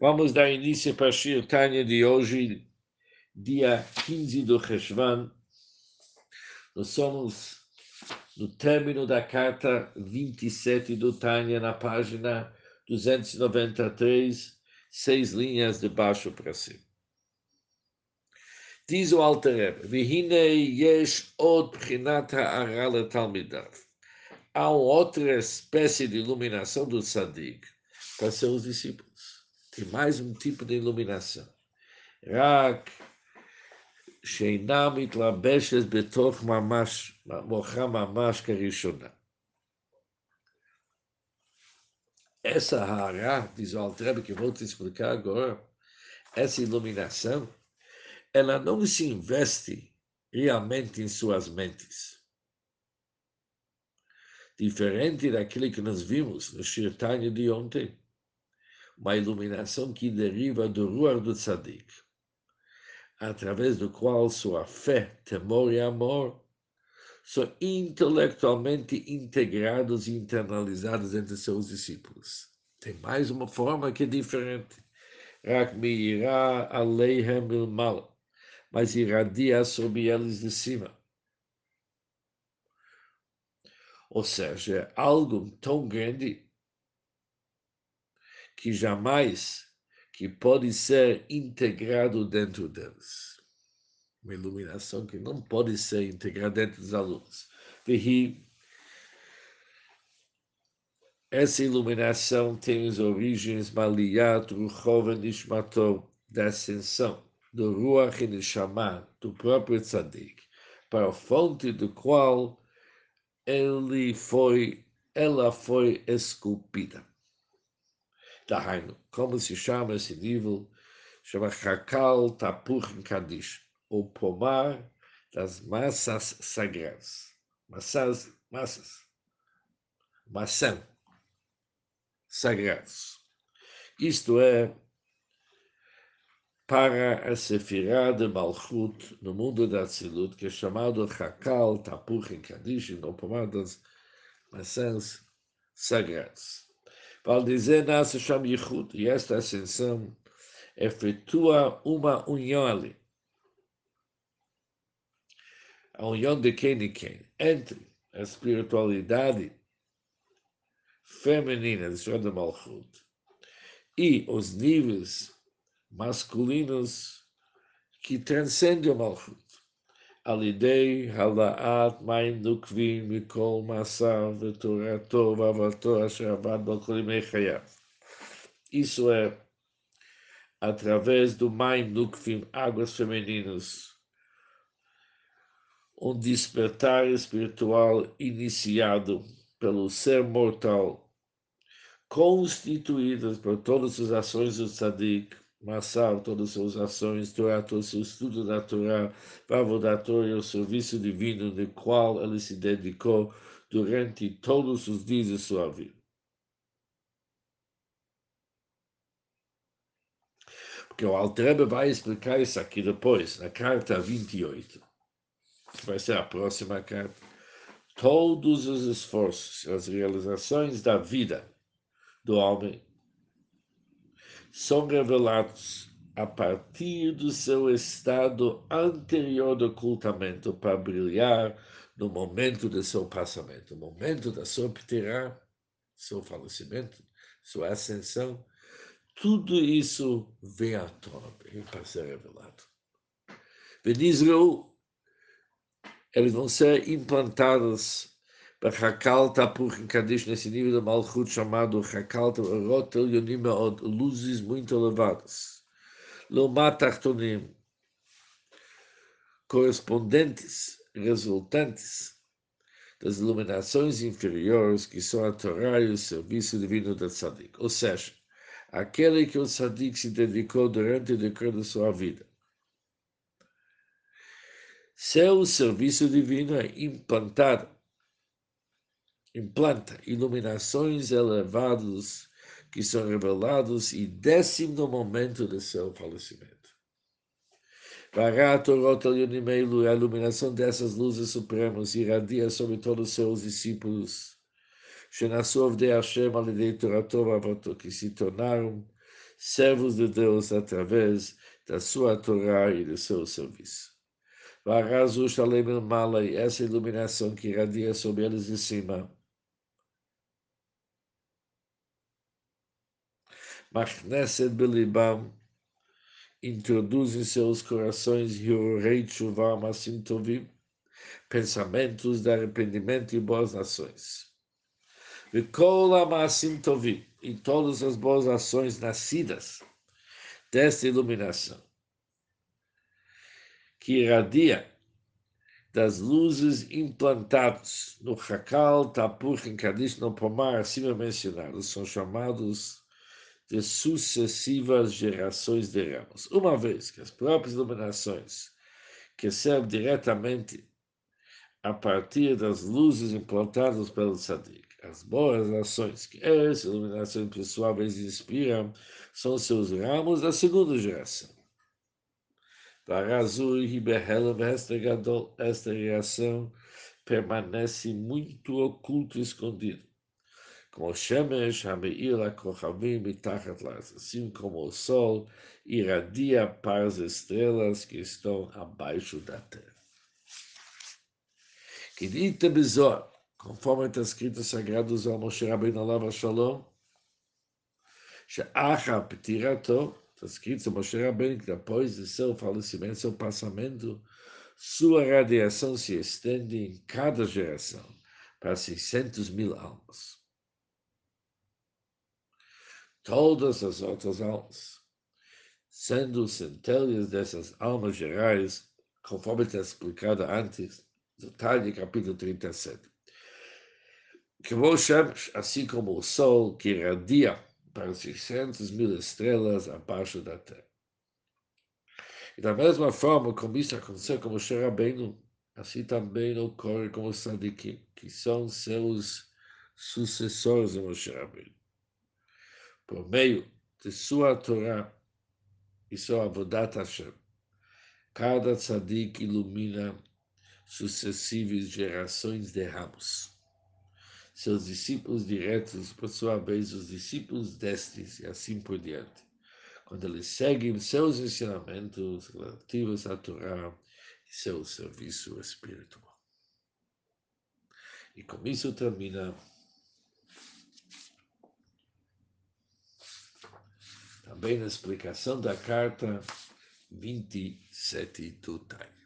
Vamos dar início para a Shir Tanya de hoje, dia 15 do Reshvan. Nós somos no término da carta 27 do Tanya, na página 293, seis linhas de baixo para cima. Diz o Alter Vihine yesh od prinat ha'ara talmidav. Há outra espécie de iluminação do Sadiq para seus discípulos tem mais um tipo de iluminação. Rak שאינה מתלבשת בתוך ממש, מוחה ממש כראשונה. Essa hará, diz o Altrebe, que vou te explicar agora, essa iluminação, ela não se investe realmente em suas mentes. Diferente daquilo que nós vimos no Shirtanya de ontem, uma iluminação que deriva do Ruach do Tzadik, através do qual sua fé, temor e amor são intelectualmente integrados e internalizados entre seus discípulos. Tem mais uma forma que é diferente. Rak meirá aleihem mal, mas irradia sobre eles de cima. Ou seja, algo tão grande que jamais que pode ser integrado dentro deles. Uma iluminação que não pode ser integrada dentro dos alunos. Vehi, essa iluminação tem as origens Maliyat, Ruchov Nishmato, da ascensão do Ruach Neshama, do próprio Tzadik, para a fonte do qual ele foi, ela foi esculpida. Dahainu. Como se chama esse nível? Chama Hakal Tapuch Kadish, o pomar das massas sagradas. Massas, massas, maçã, sagrados. Isto é, para a Sefirah de Malchut, no mundo da Tzilut, que é chamado Hakal Tapuch Kadish, o pomar das maçãs sagradas. Valdizer nasce Sham Yichud, e esta ascensão efetua uma união ali. A união de quem e quem? Entre a espiritualidade feminina de Malchut e os níveis masculinos que transcendem o Malchut. Alidei Halaat Maim Nukvin Mikol Massav Veturato Vavato Ashavad Bakolimei Hayav. Isso é através do Maim Nukvin, águas femininas, um despertar espiritual iniciado pelo ser mortal, constituídas por todas as ações do Tzadik, Massal, todas as suas ações, Torá, todo o seu estudo da Torá, Pavodatório, o serviço divino de qual ele se dedicou durante todos os dias de sua vida. Porque o Altrebe vai explicar isso aqui depois, na carta 28, que vai ser a próxima carta. Todos os esforços, as realizações da vida do homem são revelados a partir do seu estado anterior do ocultamento para brilhar no momento do seu passamento, no momento da sua pterá, seu falecimento, sua ascensão, tudo isso vem à tona para ser revelado. Benizreu, eles vão ser implantados Hakal Tapuch Kadish, nesse nível de Malchut chamado Hakal Rotel Yonim Meod, luzes muito elevadas. Lomat Achtonim, correspondentes, resultantes das iluminações inferiores que são a Torá e o serviço divino da Tzadik. Ou seja, aquele que o Tzadik se dedicou durante o decorrer da sua vida. Seu serviço divino é implantado implanta iluminações elevadas que são revelados e descem no momento do seu falecimento. Para a iluminação dessas luzes supremas irradia sobre todos os seus discípulos, que se tornaram servos de Deus através da sua Torá e do seu serviço. Varazu Shalem Mala, e essa iluminação que irradia sobre eles de cima. Machneset Belibam, introduz em seus corações Yorei Tshuva Masim Tovim, pensamentos de arrependimento e boas ações. Vikol Masim Tovim, e todas as boas ações nascidas desta iluminação, que irradia das luzes implantadas no Hakal, Tapur, Kadish, no Pomar, acima mencionados, são chamados de sucessivas gerações de ramos. Uma vez que as próprias iluminações, que servem diretamente a partir das luzes implantadas pelo Sadiq, as boas ações que essas iluminações pessoais inspiram, são seus ramos da segunda geração. Para Azul e Ribehelam, esta reação permanece muito oculto e escondido como Shemesh Hameir Kochavim Mitachat assim como o sol irradia para as estrelas que estão abaixo da terra. Que dita Bezor, conforme está escrito no Sagrado Zal Moshe Rabbeinu Alav Shalom, She'acha Petirato, está escrito Moshe Rabbeinu que depois de seu falecimento, seu passamento, sua radiação se estende em cada geração para 600 mil almas todas as outras almas, sendo centelhas dessas almas gerais, conforme está explicado antes, detalhe capítulo 37. Que assim como o sol que irradia para 600 mil estrelas abaixo da terra. E da mesma forma, como isso aconteceu com Moshe Rabbeinu, assim também ocorre com os Sadikim, que são seus sucessores de Moshe por meio de sua Torá e sua Avodat Hashem. Cada tzadik ilumina sucessivas gerações de ramos. Seus discípulos diretos, por sua vez, os discípulos destes, e assim por diante. Quando eles seguem seus ensinamentos relativos à Torá e seu serviço espiritual. E com isso termina também na explicação da carta 27 do Time.